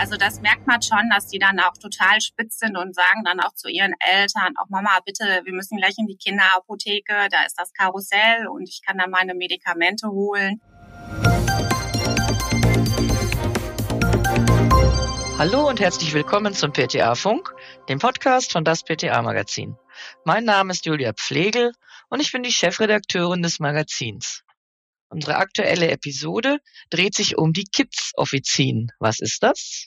Also das merkt man schon, dass die dann auch total spitz sind und sagen dann auch zu ihren Eltern, auch Mama, bitte, wir müssen gleich in die Kinderapotheke, da ist das Karussell und ich kann da meine Medikamente holen. Hallo und herzlich willkommen zum PTA Funk, dem Podcast von das PTA Magazin. Mein Name ist Julia Pflegel und ich bin die Chefredakteurin des Magazins. Unsere aktuelle Episode dreht sich um die Kids-Offizien. Was ist das?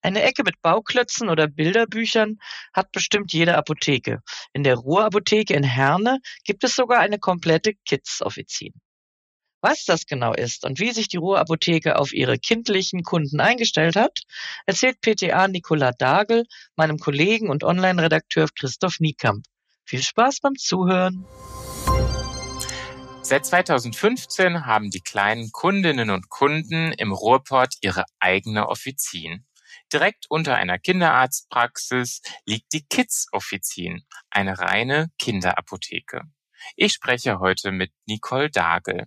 Eine Ecke mit Bauklötzen oder Bilderbüchern hat bestimmt jede Apotheke. In der Ruhrapotheke in Herne gibt es sogar eine komplette Kids-Offizien. Was das genau ist und wie sich die Ruhrapotheke auf ihre kindlichen Kunden eingestellt hat, erzählt PTA Nicola Dagel meinem Kollegen und Online-Redakteur Christoph Niekamp. Viel Spaß beim Zuhören! Seit 2015 haben die kleinen Kundinnen und Kunden im Ruhrport ihre eigene Offizin. Direkt unter einer Kinderarztpraxis liegt die Kids Offizin, eine reine Kinderapotheke. Ich spreche heute mit Nicole Dagel.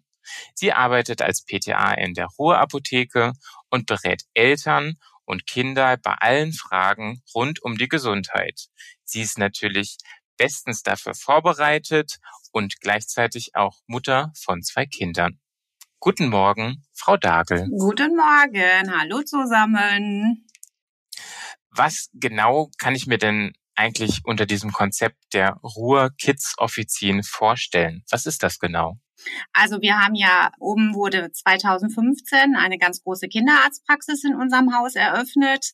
Sie arbeitet als PTA in der Ruhrapotheke und berät Eltern und Kinder bei allen Fragen rund um die Gesundheit. Sie ist natürlich bestens dafür vorbereitet und gleichzeitig auch Mutter von zwei Kindern. Guten Morgen, Frau Dagel. Guten Morgen, hallo zusammen. Was genau kann ich mir denn eigentlich unter diesem Konzept der Ruhr Kids Offizien vorstellen? Was ist das genau? Also wir haben ja, oben wurde 2015 eine ganz große Kinderarztpraxis in unserem Haus eröffnet.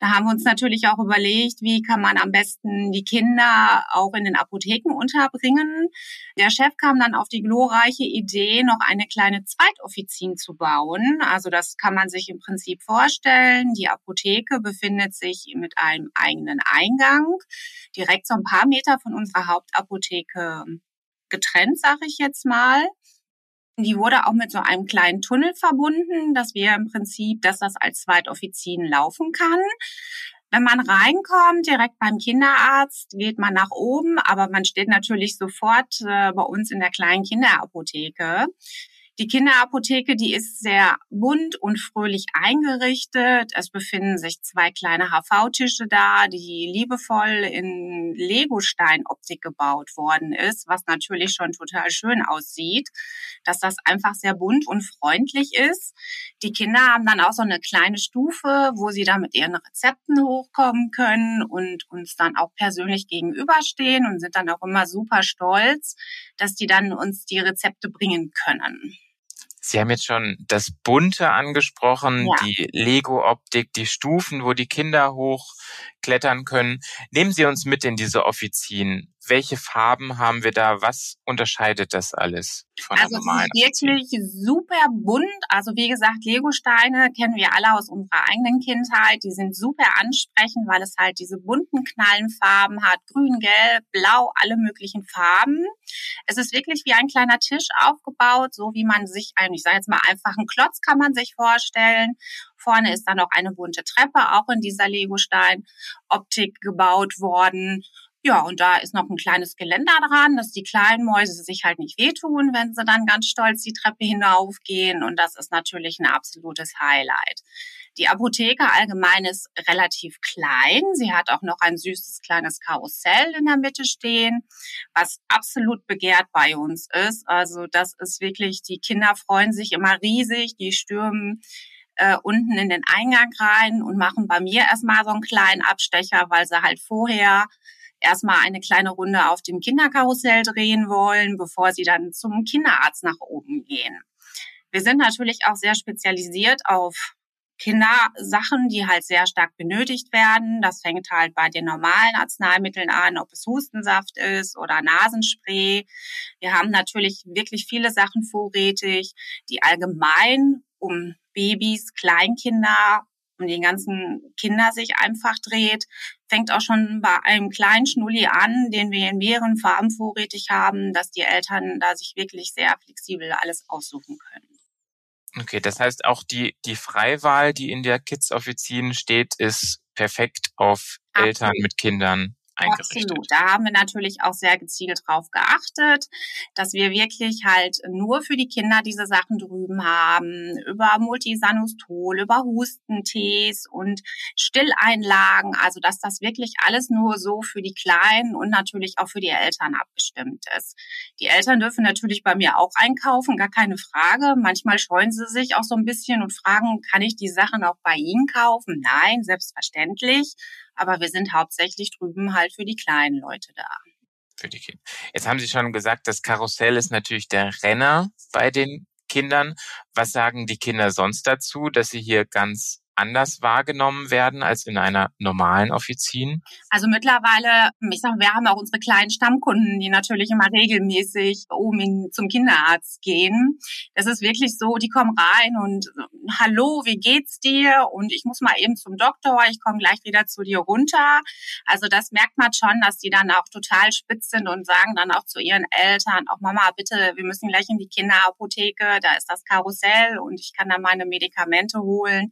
Da haben wir uns natürlich auch überlegt, wie kann man am besten die Kinder auch in den Apotheken unterbringen. Der Chef kam dann auf die glorreiche Idee, noch eine kleine Zweitoffizin zu bauen. Also das kann man sich im Prinzip vorstellen. Die Apotheke befindet sich mit einem eigenen Eingang, direkt so ein paar Meter von unserer Hauptapotheke getrennt, sage ich jetzt mal. Die wurde auch mit so einem kleinen Tunnel verbunden, dass wir im Prinzip, dass das als Zweitoffizien laufen kann. Wenn man reinkommt, direkt beim Kinderarzt, geht man nach oben, aber man steht natürlich sofort äh, bei uns in der kleinen Kinderapotheke. Die Kinderapotheke, die ist sehr bunt und fröhlich eingerichtet. Es befinden sich zwei kleine HV-Tische da, die liebevoll in Legostein-Optik gebaut worden ist, was natürlich schon total schön aussieht, dass das einfach sehr bunt und freundlich ist. Die Kinder haben dann auch so eine kleine Stufe, wo sie da mit ihren Rezepten hochkommen können und uns dann auch persönlich gegenüberstehen und sind dann auch immer super stolz, dass die dann uns die Rezepte bringen können. Sie haben jetzt schon das Bunte angesprochen, ja. die Lego-Optik, die Stufen, wo die Kinder hochklettern können. Nehmen Sie uns mit in diese Offizien welche Farben haben wir da? Was unterscheidet das alles von also normalen? Also es ist wirklich super bunt. Also wie gesagt, Legosteine kennen wir alle aus unserer eigenen Kindheit. Die sind super ansprechend, weil es halt diese bunten Knallenfarben hat. Grün, Gelb, Blau, alle möglichen Farben. Es ist wirklich wie ein kleiner Tisch aufgebaut, so wie man sich eigentlich, ich sage jetzt mal einfach einen Klotz kann man sich vorstellen. Vorne ist dann noch eine bunte Treppe, auch in dieser Legostein-Optik gebaut worden. Ja, und da ist noch ein kleines Geländer dran, dass die kleinen Mäuse sich halt nicht wehtun, wenn sie dann ganz stolz die Treppe hinaufgehen. Und das ist natürlich ein absolutes Highlight. Die Apotheke allgemein ist relativ klein. Sie hat auch noch ein süßes kleines Karussell in der Mitte stehen, was absolut begehrt bei uns ist. Also das ist wirklich, die Kinder freuen sich immer riesig, die stürmen äh, unten in den Eingang rein und machen bei mir erstmal so einen kleinen Abstecher, weil sie halt vorher erstmal eine kleine Runde auf dem Kinderkarussell drehen wollen, bevor sie dann zum Kinderarzt nach oben gehen. Wir sind natürlich auch sehr spezialisiert auf Kindersachen, die halt sehr stark benötigt werden. Das fängt halt bei den normalen Arzneimitteln an, ob es Hustensaft ist oder Nasenspray. Wir haben natürlich wirklich viele Sachen vorrätig, die allgemein um Babys, Kleinkinder um den ganzen Kinder sich einfach dreht. Fängt auch schon bei einem kleinen Schnulli an, den wir in mehreren Farben vorrätig haben, dass die Eltern da sich wirklich sehr flexibel alles aussuchen können. Okay, das heißt auch die, die Freiwahl, die in der Kids-Offizin steht, ist perfekt auf Absolut. Eltern mit Kindern eingerichtet. Absolut. Da haben wir natürlich auch sehr gezielt drauf geachtet, dass wir wirklich halt nur für die Kinder diese Sachen drüben haben, über Multisanustol, über Hustentees und Stilleinlagen, also dass das wirklich alles nur so für die Kleinen und natürlich auch für die Eltern abgestimmt ist. Die Eltern dürfen natürlich bei mir auch einkaufen, gar keine Frage. Manchmal scheuen sie sich auch so ein bisschen und fragen, kann ich die Sachen auch bei Ihnen kaufen? Nein, selbstverständlich. Aber wir sind hauptsächlich drüben halt für die kleinen Leute da. Für die Kinder. Jetzt haben Sie schon gesagt, das Karussell ist natürlich der Renner bei den Kindern. Was sagen die Kinder sonst dazu, dass sie hier ganz anders wahrgenommen werden als in einer normalen Offizien? Also mittlerweile, ich sag, wir haben auch unsere kleinen Stammkunden, die natürlich immer regelmäßig oben in, zum Kinderarzt gehen. Das ist wirklich so, die kommen rein und hallo, wie geht's dir? Und ich muss mal eben zum Doktor, ich komme gleich wieder zu dir runter. Also das merkt man schon, dass die dann auch total spitz sind und sagen dann auch zu ihren Eltern, auch Mama, bitte, wir müssen gleich in die Kinderapotheke, da ist das Karussell und ich kann da meine Medikamente holen.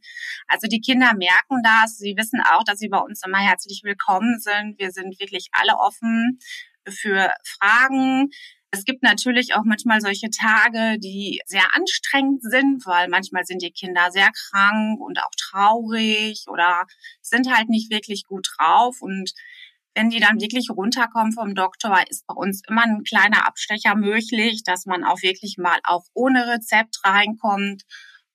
Die Kinder merken das. Sie wissen auch, dass sie bei uns immer herzlich willkommen sind. Wir sind wirklich alle offen für Fragen. Es gibt natürlich auch manchmal solche Tage, die sehr anstrengend sind, weil manchmal sind die Kinder sehr krank und auch traurig oder sind halt nicht wirklich gut drauf. Und wenn die dann wirklich runterkommen vom Doktor, ist bei uns immer ein kleiner Abstecher möglich, dass man auch wirklich mal auch ohne Rezept reinkommt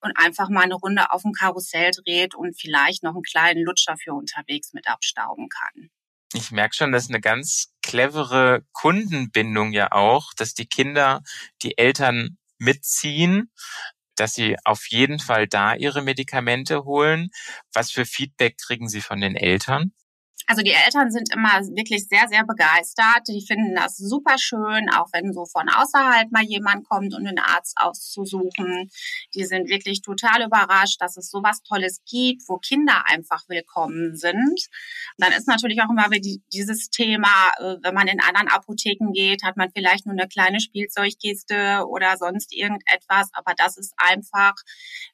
und einfach mal eine Runde auf dem Karussell dreht und vielleicht noch einen kleinen Lutscher für unterwegs mit abstauben kann. Ich merke schon, das ist eine ganz clevere Kundenbindung ja auch, dass die Kinder die Eltern mitziehen, dass sie auf jeden Fall da ihre Medikamente holen. Was für Feedback kriegen sie von den Eltern? Also die Eltern sind immer wirklich sehr, sehr begeistert. Die finden das super schön, auch wenn so von außerhalb mal jemand kommt, um den Arzt auszusuchen. Die sind wirklich total überrascht, dass es sowas Tolles gibt, wo Kinder einfach willkommen sind. dann ist natürlich auch immer dieses Thema, äh, wenn man in anderen Apotheken geht, hat man vielleicht nur eine kleine Spielzeugkiste oder sonst irgendetwas. Aber das ist einfach,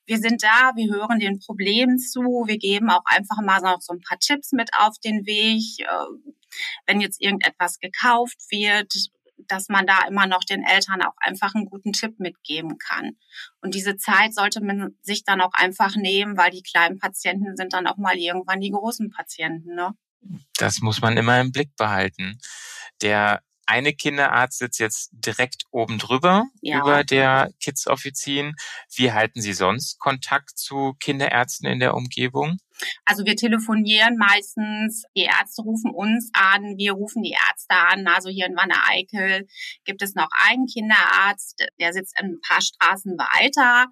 wir sind da, wir hören den Problemen zu, wir geben auch einfach mal noch so ein paar Tipps mit auf den Weg, äh, wenn jetzt irgendetwas gekauft wird, dass man da immer noch den Eltern auch einfach einen guten Tipp mitgeben kann. Und diese Zeit sollte man sich dann auch einfach nehmen, weil die kleinen Patienten sind dann auch mal irgendwann die großen Patienten. Ne? Das muss man immer im Blick behalten. Der eine Kinderarzt sitzt jetzt direkt oben drüber ja. über der Kids-Offizien. Wie halten Sie sonst Kontakt zu Kinderärzten in der Umgebung? Also wir telefonieren meistens, die Ärzte rufen uns an, wir rufen die Ärzte an. Also hier in Wanne-Eickel gibt es noch einen Kinderarzt, der sitzt ein paar Straßen weiter.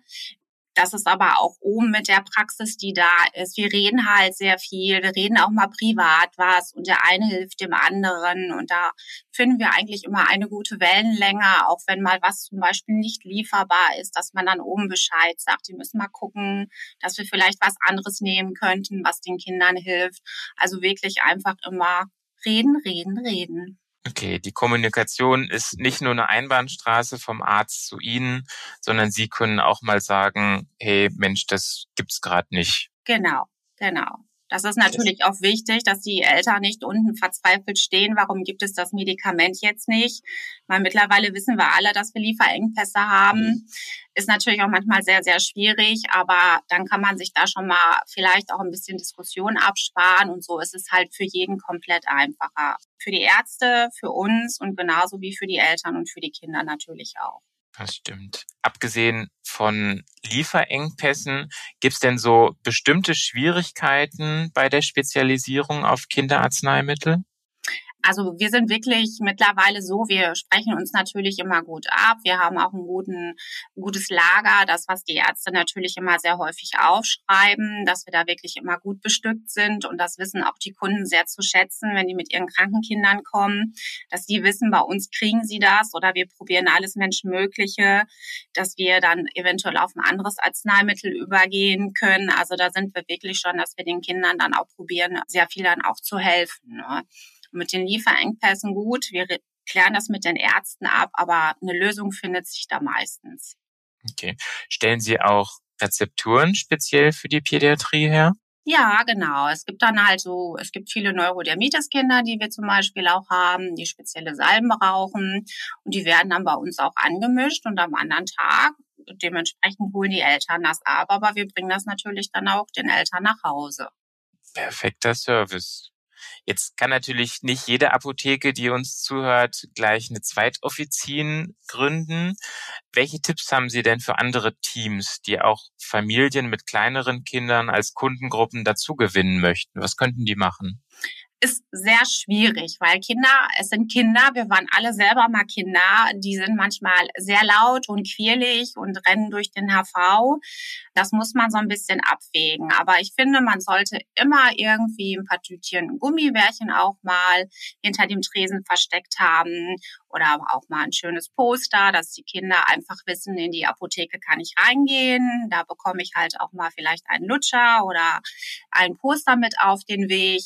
Das ist aber auch oben mit der Praxis, die da ist. Wir reden halt sehr viel. Wir reden auch mal privat was und der eine hilft dem anderen. Und da finden wir eigentlich immer eine gute Wellenlänge, auch wenn mal was zum Beispiel nicht lieferbar ist, dass man dann oben Bescheid sagt. Die müssen mal gucken, dass wir vielleicht was anderes nehmen könnten, was den Kindern hilft. Also wirklich einfach immer reden, reden, reden. Okay, die Kommunikation ist nicht nur eine Einbahnstraße vom Arzt zu Ihnen, sondern Sie können auch mal sagen, hey Mensch, das gibt's gerade nicht. Genau, genau. Das ist natürlich auch wichtig, dass die Eltern nicht unten verzweifelt stehen. Warum gibt es das Medikament jetzt nicht? Weil mittlerweile wissen wir alle, dass wir Lieferengpässe haben. Mhm. Ist natürlich auch manchmal sehr, sehr schwierig, aber dann kann man sich da schon mal vielleicht auch ein bisschen Diskussion absparen und so ist es halt für jeden komplett einfacher. Für die Ärzte, für uns und genauso wie für die Eltern und für die Kinder natürlich auch. Das stimmt. Abgesehen von Lieferengpässen, gibt es denn so bestimmte Schwierigkeiten bei der Spezialisierung auf Kinderarzneimittel? Also wir sind wirklich mittlerweile so, wir sprechen uns natürlich immer gut ab. Wir haben auch ein guten, gutes Lager, das, was die Ärzte natürlich immer sehr häufig aufschreiben, dass wir da wirklich immer gut bestückt sind. Und das wissen auch die Kunden sehr zu schätzen, wenn die mit ihren kranken Kindern kommen, dass die wissen, bei uns kriegen sie das oder wir probieren alles Menschenmögliche, dass wir dann eventuell auf ein anderes Arzneimittel übergehen können. Also da sind wir wirklich schon, dass wir den Kindern dann auch probieren, sehr viel dann auch zu helfen. Ne? Mit den Lieferengpässen gut. Wir klären das mit den Ärzten ab, aber eine Lösung findet sich da meistens. Okay. Stellen Sie auch Rezepturen speziell für die Pädiatrie her? Ja, genau. Es gibt dann halt so, es gibt viele Neurodermitis-Kinder, die wir zum Beispiel auch haben, die spezielle Salben brauchen. Und die werden dann bei uns auch angemischt und am anderen Tag dementsprechend holen die Eltern das ab, aber wir bringen das natürlich dann auch den Eltern nach Hause. Perfekter Service. Jetzt kann natürlich nicht jede Apotheke, die uns zuhört, gleich eine Zweitoffizin gründen. Welche Tipps haben Sie denn für andere Teams, die auch Familien mit kleineren Kindern als Kundengruppen dazu gewinnen möchten? Was könnten die machen? Ist sehr schwierig, weil Kinder, es sind Kinder, wir waren alle selber mal Kinder, die sind manchmal sehr laut und quirlig und rennen durch den HV. Das muss man so ein bisschen abwägen. Aber ich finde, man sollte immer irgendwie ein paar Tütchen Gummibärchen auch mal hinter dem Tresen versteckt haben oder auch mal ein schönes Poster, dass die Kinder einfach wissen, in die Apotheke kann ich reingehen. Da bekomme ich halt auch mal vielleicht einen Lutscher oder ein Poster mit auf den Weg.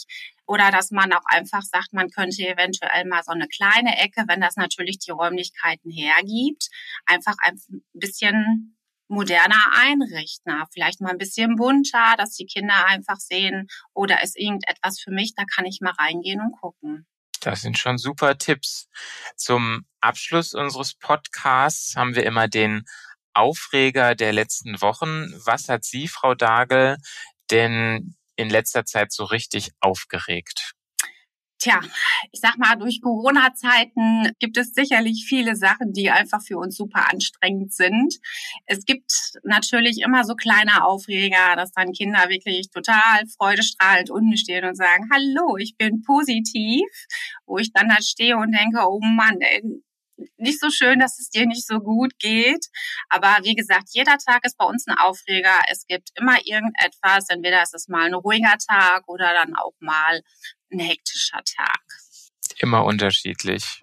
Oder dass man auch einfach sagt, man könnte eventuell mal so eine kleine Ecke, wenn das natürlich die Räumlichkeiten hergibt, einfach ein bisschen moderner einrichten. Vielleicht mal ein bisschen bunter, dass die Kinder einfach sehen, oder ist irgendetwas für mich, da kann ich mal reingehen und gucken. Das sind schon super Tipps. Zum Abschluss unseres Podcasts haben wir immer den Aufreger der letzten Wochen. Was hat Sie, Frau Dagel, denn in letzter Zeit so richtig aufgeregt? Tja, ich sag mal, durch Corona-Zeiten gibt es sicherlich viele Sachen, die einfach für uns super anstrengend sind. Es gibt natürlich immer so kleine Aufreger, dass dann Kinder wirklich total freudestrahlend unten stehen und sagen, hallo, ich bin positiv, wo ich dann da stehe und denke, oh Mann, ey, nicht so schön, dass es dir nicht so gut geht. Aber wie gesagt, jeder Tag ist bei uns ein Aufreger. Es gibt immer irgendetwas. Entweder ist es mal ein ruhiger Tag oder dann auch mal ein hektischer Tag. Immer unterschiedlich.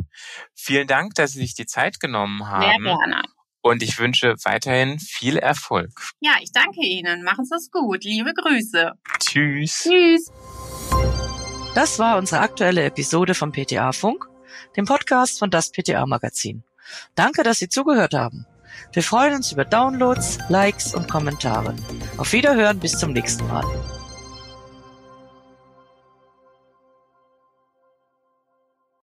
Vielen Dank, dass Sie sich die Zeit genommen haben. Sehr gerne. Und ich wünsche weiterhin viel Erfolg. Ja, ich danke Ihnen. Machen Sie es gut. Liebe Grüße. Tschüss. Tschüss. Das war unsere aktuelle Episode vom PTA Funk dem Podcast von das PTA Magazin. Danke, dass Sie zugehört haben. Wir freuen uns über Downloads, Likes und Kommentare. Auf Wiederhören bis zum nächsten Mal.